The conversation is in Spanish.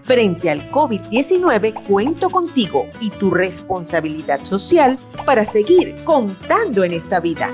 Frente al COVID-19, cuento contigo y tu responsabilidad social para seguir contando en esta vida.